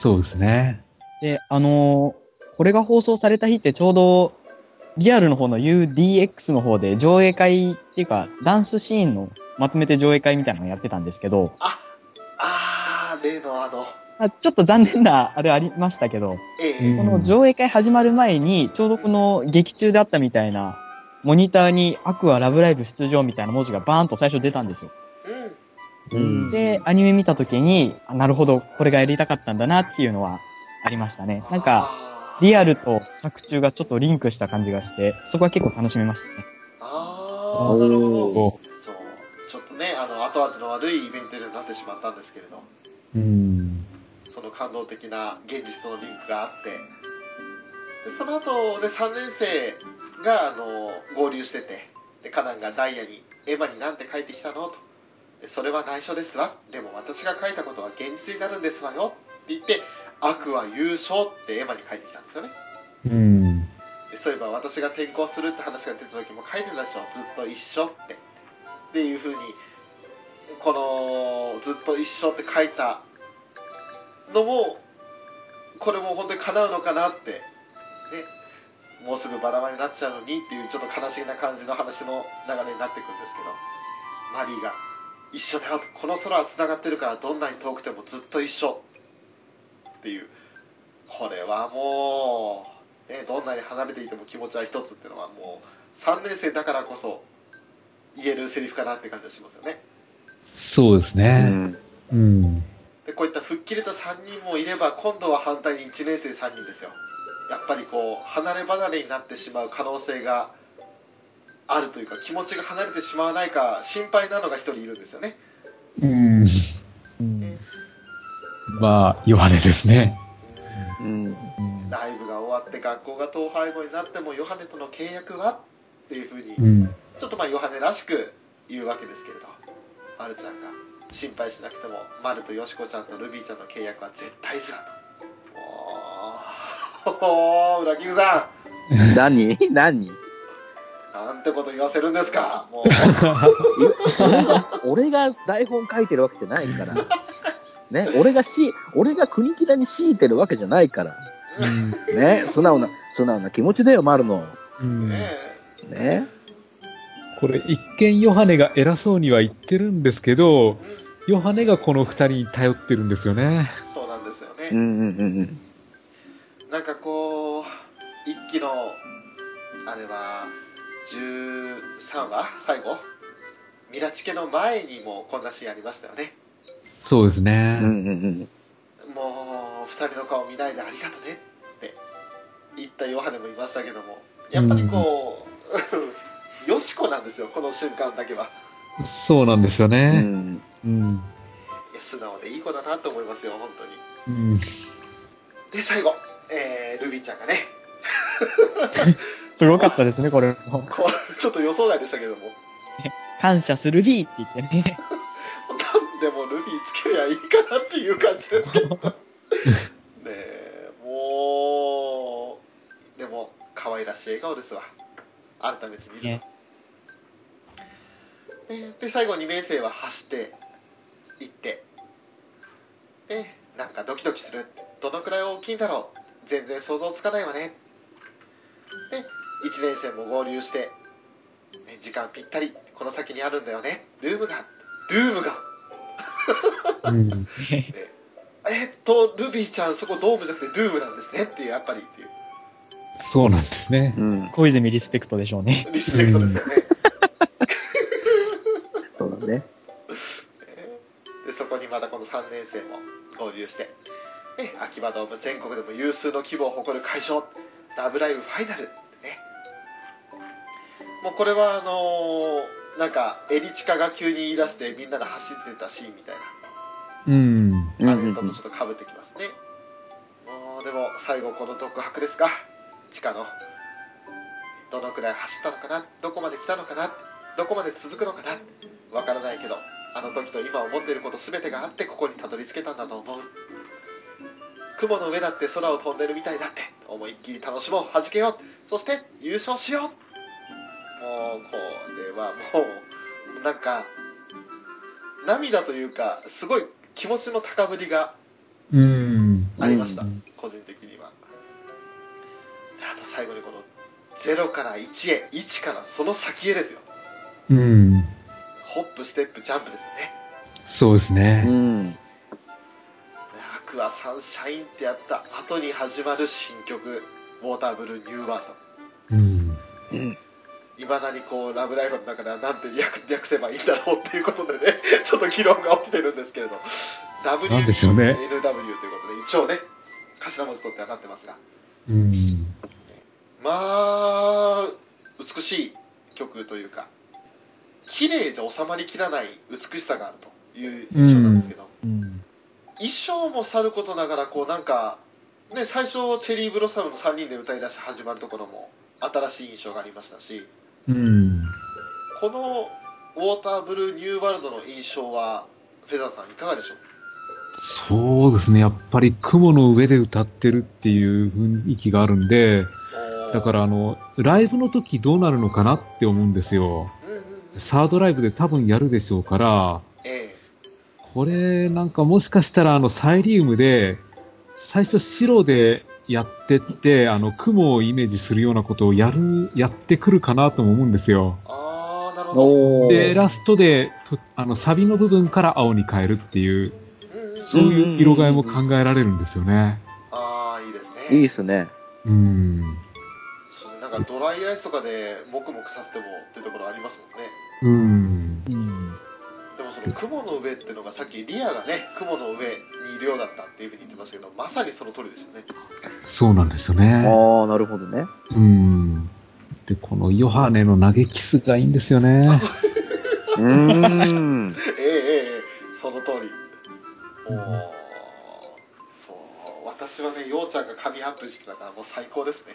そうですね。で、あのーこれが放送された日ってちょうど、リアルの方の UDX の方で上映会っていうか、ダンスシーンのまとめて上映会みたいなのをやってたんですけど、ああー例のあのあちょっと残念なあれありましたけど、ええうんこの上映会始まる前に、ちょうどこの劇中であったみたいな、モニターにアクアラブライブ出場みたいな文字がバーンと最初出たんですよ。うんうんで、アニメ見た時に、あなるほど、これがやりたかったんだなっていうのはありましたね。なんか、リアルと作中がちょっとリンクした感じがして、そこは結構楽しめましたね。ああなるほどおそうちょっとねあの後味の悪いイベントになってしまったんですけれどうん。その感動的な現実とのリンクがあってでその後で3年生があの合流しててでカナンがダイヤに「エマになんて書いてきたの?」と。で「それは内緒ですわ。でも私が書いたことは現実になるんですわよ」って言って「悪は優勝」ってエマに書いてきたんですよね。うん。でそういえば私が転校するって話が出た時も書いてたでしょ？ずっと一緒って。っていうふうにこのずっと一緒って書いたのもこれも本当に叶うのかなって。ねもうすぐバラバラになっちゃうのにっていうちょっと悲しげな感じの話の流れになっていくんですけどマリーが「一緒だよこの空はつながってるからどんなに遠くてもずっと一緒」っていうこれはもう、ね、どんなに離れていても気持ちは一つっていうのはもう3年生だからこそ言えるセリフかなって感じがしますよねそうですうね。ん。うん。でこういった吹っ切れた3人もいれば今度は反対に1年生3人ですよやっぱりこう離れ離れになってしまう可能性があるというか気持ちが離れてしまわないか心配なのが1人いるんですよねうん。うんまあ、ヨハネですね。うん。ライブが終わって学校が統廃合になってもヨハネとの契約は？っていうふうにうん。ちょっとまあヨハネらしく言うわけですけれど、マルちゃんが心配しなくても、マルとヨシコちゃんとルビーちゃんの契約は絶対ずらと。おー、おー、裏キングさ何？何？*laughs* ん、なんてこと言わせるんですか、もう。*laughs* 俺が、台本書いてるわけじゃないから。ね、俺がし、俺が国木田に強いてるわけじゃないから。ね、素直な、素直な気持ちだよ、丸の。うん。ねね？これ、一見ヨハネが偉そうには言ってるんですけど、え、ヨハネがこの二人に頼ってるんですよね。うん、そうなんですよね。うんうんうんなんかこう、一期の、あれは、13話？最後？ミラチケの前にもこんなシーンありましたよね。そうですうん。うんね。うんうんもう二人の顔見ないでありがとねって言ったヨハネもいましたけどもやっぱりこう、よしこなんですよこの瞬間だけはそうなんですようん。うね。ん。うん。素直でいい子だなと思いますよ本当にうん。で最後、えー、ルビーちゃんがね。*laughs* すごかったですね、これも。ちょっと予想外でしたけども。感謝するビーって言ってね。なんでもルビーつけりゃいいかなっていう感じですけどねえもうでも可愛らしい笑顔ですわ。改めて見るね。と、ねで最後2年生は走って行ってでなんかドキドキするどのくらい大きいんだろう全然想像つかないわねで1年生も合流してね時間ぴったりこの先にあるんだよねルームがルームがうん。えっと、ルビーちゃん、そこドームじゃなくてドゥームなんですねっていう、やっぱりっていう、そうなんですね。うん。小泉リスペクトでしょうね。リスペクトですよね。そうだ *laughs* ね。で、そこにまたこの3年生も合流して、ね、秋葉ドーム全国でも有数の規模を誇る会場、ラブライブファイナルね。もうこれはあのーなんか、エリチカが急に言い出してみんなで走ってたシーンみたいうん。な、あうんうんうんれとちょっと被ってきますね。もう、でも最後この独白ですか、地下の。どのくらい走ったのかなどこまで来たのかなどこまで続くのかなわからないけどあの時と今思っていること全てがあってここにたどり着けたんだと思う雲の上だって空を飛んでるみたいだって思いっきり楽しもう弾けようそして優勝しようもうこれはもうなんか涙というかすごい気持ちの高ぶりがうん。ありました、うん個人的にはあと最後にこの0から1へ1からその先へですようん。ホップステップジャンプですねそうですうね。ん。アクアサンシャインってやった後に始まる新曲「ウォーターブルーニューワードうん。いまだにこう「ラブライブ!」の中ではなんて略略せばいいんだろうっていうことでね *laughs* ちょっと議論が起きてるんですけれどなんでしょうね WNW ということで一応ね頭文字取ってはなってますがうん。まあ美しい曲というか綺麗で収まりきらない美しさがあるという印象なんですけど、うん。衣装もさることながらこうなんかね最初チェリーブロッサムの3人で歌い出して始まるところも新しい印象がありましたしうん。このウォーターブルーニューワールドの印象はフェザーさんいかがでしょう？そうですね。やっぱり雲の上で歌ってるっていう雰囲気があるんで、だからあの、ライブの時どうなるのかなって思うんですよ。うんうんうんサードライブで多分やるでしょうから、えこれなんかもしかしたらあのサイリウムで、最初白でやってって、あの雲をイメージするようなことをやる、やってくるかなとも思うんですよ。えああなるほど、おで、ラストで、とあの、サビの部分から青に変えるっていう、うんうん、そういう色替えも考えられるんですよね。ああいいですねいいっすね。うん。そうなんかドライアイスとかでもくもくさせてもってところありますもんねうん。その雲の上っていうのがさっきリアがね雲の上にいるようだったっていうふうに言ってましたけどまさにその通りですよねそうなんですよね。ああ、なるほどね。うん。で、このヨハネの投げキスがいいんですよね。うーん。*laughs* ええええええその通りおーそう私はねようちゃんが髪アップしてたからもう最高ですね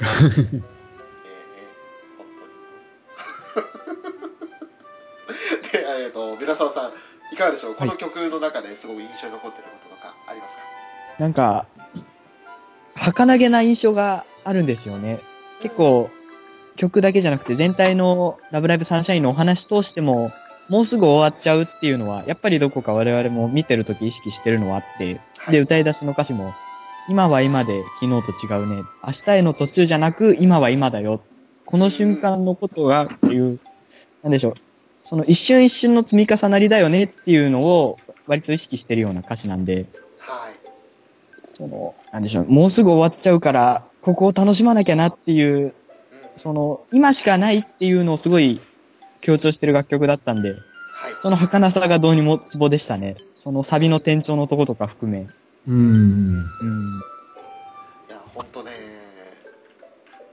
*laughs* ええええ本当に *laughs* でえっと皆沢さんいかがでしょう？この曲の中ですごく印象に残ってることとかありますか、なんか、儚げな印象があるんですよね。結構、曲だけじゃなくて全体のラブライブサンシャインのお話通しても、もうすぐ終わっちゃうっていうのは、やっぱりどこか我々も見てるとき意識してるのはあって、はいで、歌い出しの歌詞も、今は今で昨日と違うね。明日への途中じゃなく、今は今だよ。この瞬間のことが、っていう、なんでしょう。その一瞬一瞬の積み重なりだよねっていうのを、割と意識してるような歌詞なんで、はいその、なんでしょう、もうすぐ終わっちゃうから、ここを楽しまなきゃなっていう、うんその、今しかないっていうのをすごい強調してる楽曲だったんで、はいその儚さがどうにもツボでしたね。そのサビの転調のとことか含め。うん。うん。いや本当ね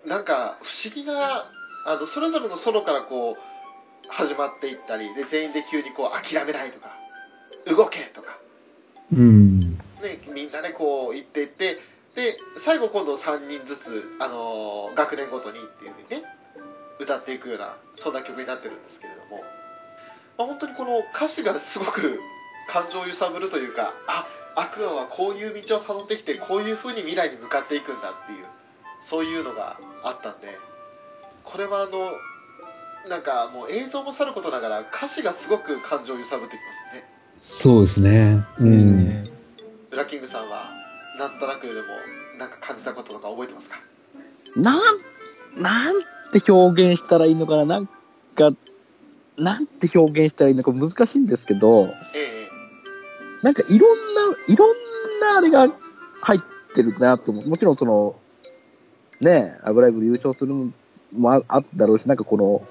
なんか不思議なあのそれぞれのソロからこう始まっていったりで全員で急にこう諦めないとか動けとか、うん。ね、みんなでこう言っていってで最後今度3人ずつ、あのー学年ごとにっていうふうにね歌っていくようなそんな曲になってるんですけれども、まあ、本当にこの歌詞がすごく *laughs* 感情を揺さぶるというかあアクアはこういう道をたどってきてこういうふうに未来に向かっていくんだっていうそういうのがあったんでこれはあのなんかもう映像もさることながら歌詞がすごく感情を揺さぶってきますねそうですね。うん。ブラッキングさんはなんとなくでもなんか感じたこととか覚えてますか？なん、なんて表現したらいいのかななんか、なんて表現したらいいのか難しいんですけど、ええなんかいろんな、いろんなあれが入ってるなと思う。もちろんその、ねえ、アブライブで優勝するのもああっただろうし、なんかこの、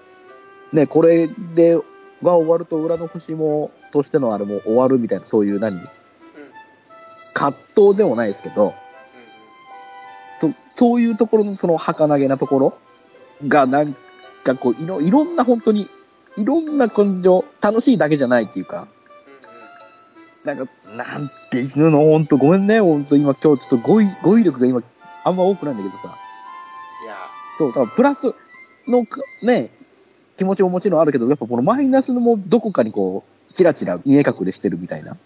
ねこれで、が終わると裏の星も、としてのあれも終わるみたいな、そういう何葛藤でもないですけど、とそういうところのその儚げなところがなんかこういろいろんな本当にいろんな感情楽しいだけじゃないっていうかなんかなんていうの本当ごめんね本当今今日ちょっと語彙語彙力が今あんま多くないんだけどさ。いや。そうだからプラスのかね気持ちももちろんあるけどやっぱこのマイナスのもどこかにこうチラチラ見え隠れしてるみたいな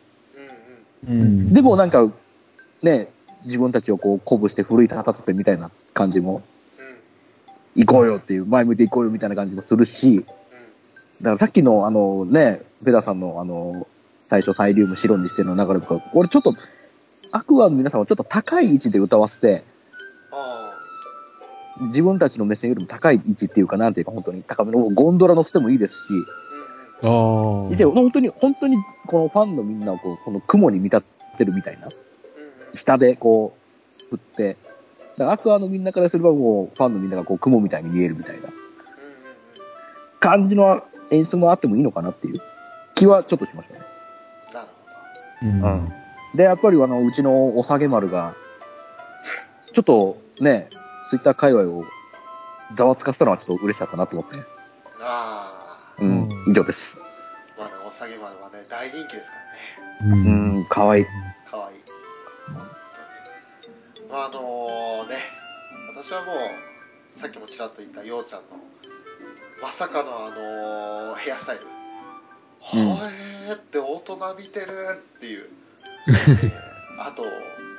うんうんうん。でもなんかね自分たちをこう鼓舞して奮い立たせてみたいな感じもうん行こうよっていう、前向いて行こうよみたいな感じもするし、だからさっきのあのね、ペダさんのあの、最初サイリウム白にしてるの流れとか、俺ちょっと、アクアの皆さんはちょっと高い位置で歌わせて、あ自分たちの目線よりも高い位置っていうか、なんていうか本当に高めのゴンドラ乗せてもいいですし、あ。で本当に、本当にこのファンのみんなをこう、この雲に見立ってるみたいな、下でこう、振って、だからアクアのみんなからすればもう、ファンのみんながこう、雲みたいに見えるみたいな。感じの演出もあってもいいのかなっていう気はちょっとしましたね。なるうん。うんで、やっぱりあの、うちのおさげ丸が、ちょっとね、ツイッター界隈をざわつかせたのはちょっと嬉しかったなと思って。ああうん。うん以上です。まあね、お下げ丸はね、大人気ですからね。う。うんん、かわいい。かわいい。本当に。まああのね、私はもう、さっきもちらっと言ったようちゃんの、まさかのあのヘアスタイル。うんはえーって大人見てるっていう。え *laughs* ーあと、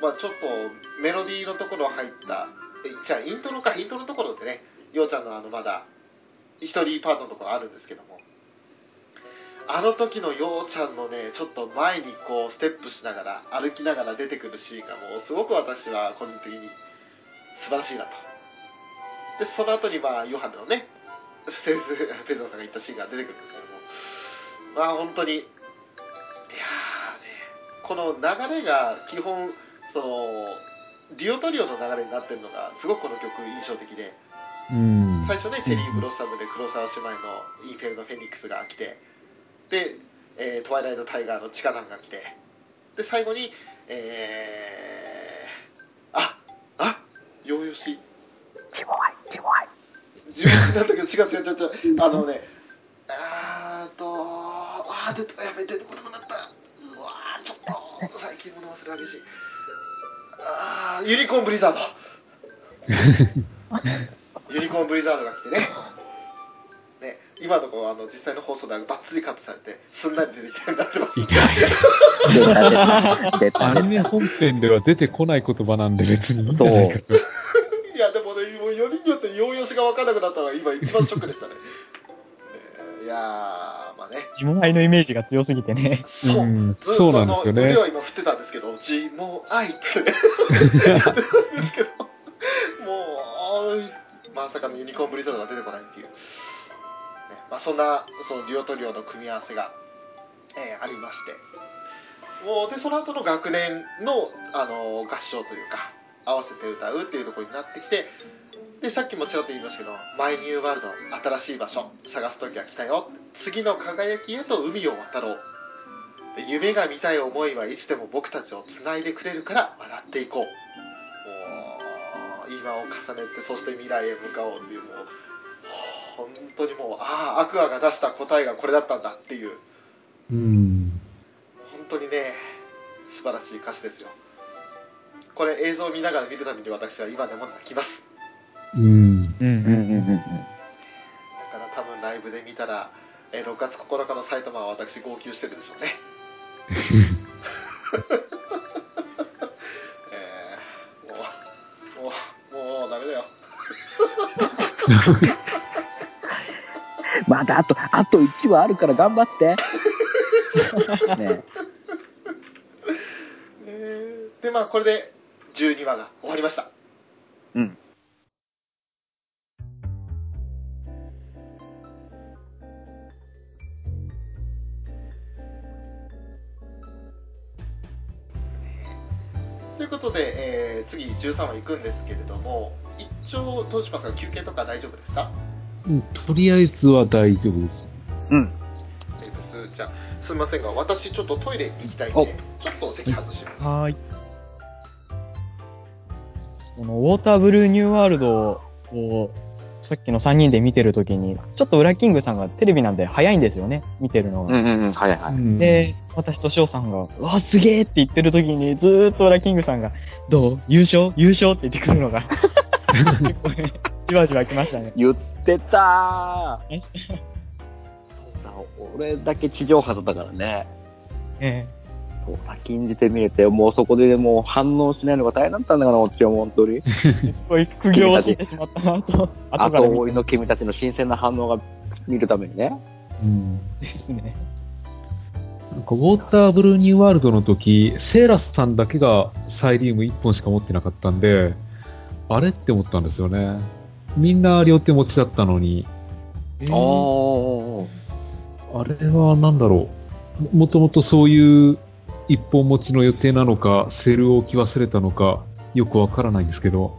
まあちょっとメロディーのところ入った、えじゃあイントロか、イントロのところってね、ようちゃんのあのまだ、一人パートのところあるんですけども、あの時のようちゃんのね、ちょっと前にこうステップしながら、歩きながら出てくるシーンがもうすごく私は個人的に素晴らしいなと。で、その後にまあ、ヨハネのね、セーズ・ペザーさんが言ったシーンが出てくるんですけども、まあ本当に、いやーね、この流れが基本、その、デュオトリオの流れになってるのが、すごくこの曲印象的で、うん。最初ね、チェリー・ブロッサムで黒沢姉妹のインフェルノ・フェニックスが来て、で、えートワイライト・タイガーのチカナンが来て、で、最後に、えー、あ、あ、ヨーヨシ、ちもわい、ちもわい。自分なんだけど、違う違う違う違う、あのね、あーと、あー、出た、やべ、出てこなくなった。うわー、ちょっと、最近物忘れ激しい。あー、ユニコーン・ブリザード。*laughs* ユニコーン・ブリザードが来てね。ね、今のこうあの実際の放送ではバッツリカットされて、すんなり出てきたようになってます。アニ出メ本編では出てこない言葉なんで別にいいんじゃないかと。*laughs* いや、でもね、もう4人によってようよしが分からなくなったのが今一番ショックでしたね。ねいやー、まあね。自分愛のイメージが強すぎてね。そう。うんそうなんですよね腕は今振ってたんですけど、ジモアイってね、やってたんですけど、もう、まさかのユニコーンブリザードが出てこないっていう。ねまあ、そんな、そのデュオトリオの組み合わせが、えーありまして。もう、で、その後の学年の、あの合唱というか、合わせて歌うっていうところになってきて、で、さっきもちらっと言いましたけど、マイニューワールド、新しい場所、探す時は来たよ。次の輝きへと海を渡ろう。で夢が見たい思いはいつでも僕たちをつないでくれるから笑っていこう。もう、今を重ねて、そして未来へ向かおうっていう、もう、本当にもう、ああ、アクアが出した答えがこれだったんだっていう、うん。本当にね、素晴らしい歌詞ですよ。これ映像を見ながら見るたびに私は今でも泣きます。うん。うんた。うんうんうんだから多分ライブで見たら、えー6月9日の埼玉は私号泣してるでしょうね。*laughs* えー、もう、もう、もうダメだよ。*laughs* まだあと、あと1話あるから頑張って。*laughs* ねえーで、まあこれで12話が終わりました。うん。いうことで、えー次13話行くんですけれども、一応どうしますか休憩とか大丈夫ですか？うんとりあえずは大丈夫です。うん。えーじゃあ、すみませんが、私ちょっとトイレに行きたいんで、ちょっと席外します。はーい。このウォーターブルーニューワールドをさっきの3人で見てるときに、ちょっとウラキングさんがテレビなんで早いんですよね、見てるのが。うんうんうん。はいはい。うんで、私と翔さんが、うわ、すげえって言ってるときに、ずーっとウラキングさんが、どう？優勝？優勝って言ってくるのが、結構ね、じわじわ来ましたね。言ってたー。*laughs* 俺だけ地上波だったからね。えそう先んじて見れて、もうそこでもう反応しないのが大変だったんだから、こっちは本当に。えすごい苦行をしてしまったなと、あと追いの君たちの新鮮な反応が見るためにね。うんてですね。なんかウォーターブルーニューワールドの時、セーラスさんだけがサイリウム1本しか持ってなかったんで、あれって思ったんですよね。みんな両手持ちだったのに、えーおー。あれはなんだろう。ももともとそういう一本持ちの予定なのか、セルを置き忘れたのか、よくわからないんですけど。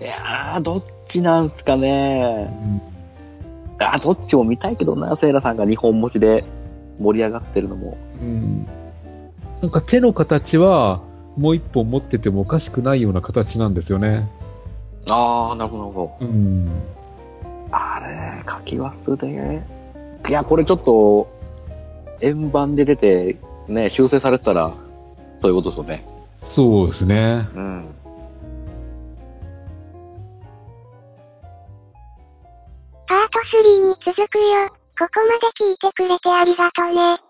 いやー、どっちなんすかね。あー、どっちも見たいけどな、セイラさんが日本持ちで盛り上がってるのも。うんなんか手の形はもう一本持っててもおかしくないような形なんですよね。あー、なるほど。うん。あれ、書き忘れいや、これちょっと、円盤で出て、ね、修正されてたら、そういうことですよね。そうですね。うん。パート3に続くよ。ここまで聞いてくれてありがとね。